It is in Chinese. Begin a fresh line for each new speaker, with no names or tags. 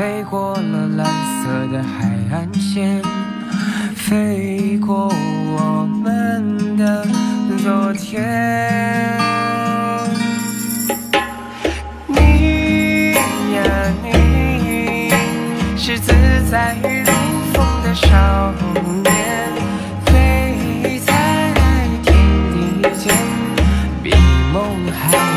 飞过了蓝色的海岸线，飞过我们的昨天。你呀你，是自在如风的少年，飞在天地间，比梦还